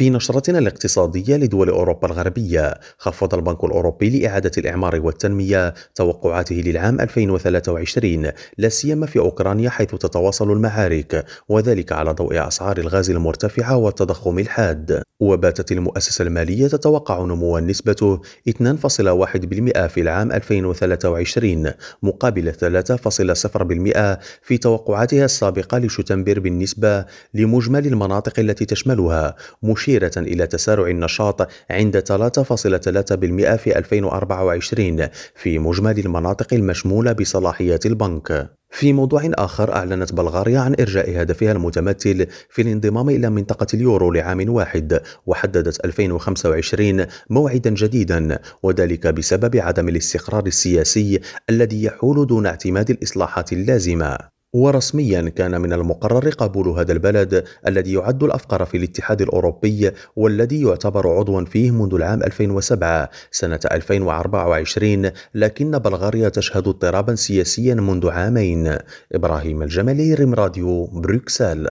في نشرتنا الاقتصادية لدول أوروبا الغربية، خفض البنك الأوروبي لإعادة الإعمار والتنمية توقعاته للعام 2023 لا سيما في أوكرانيا حيث تتواصل المعارك وذلك على ضوء أسعار الغاز المرتفعة والتضخم الحاد. وباتت المؤسسة المالية تتوقع نموا نسبته 2.1% في العام 2023 مقابل 3.0% في توقعاتها السابقة لشتنبر بالنسبة لمجمل المناطق التي تشملها مشيرة إلى تسارع النشاط عند 3.3% في 2024 في مجمل المناطق المشمولة بصلاحيات البنك. في موضوع آخر أعلنت بلغاريا عن إرجاء هدفها المتمثل في الانضمام إلى منطقة اليورو لعام واحد وحددت 2025 موعدا جديدا وذلك بسبب عدم الاستقرار السياسي الذي يحول دون اعتماد الإصلاحات اللازمة ورسميا كان من المقرر قبول هذا البلد الذي يعد الأفقر في الاتحاد الأوروبي والذي يعتبر عضوا فيه منذ العام 2007 سنة 2024 لكن بلغاريا تشهد اضطرابا سياسيا منذ عامين. إبراهيم الجمالي ريم راديو بروكسل.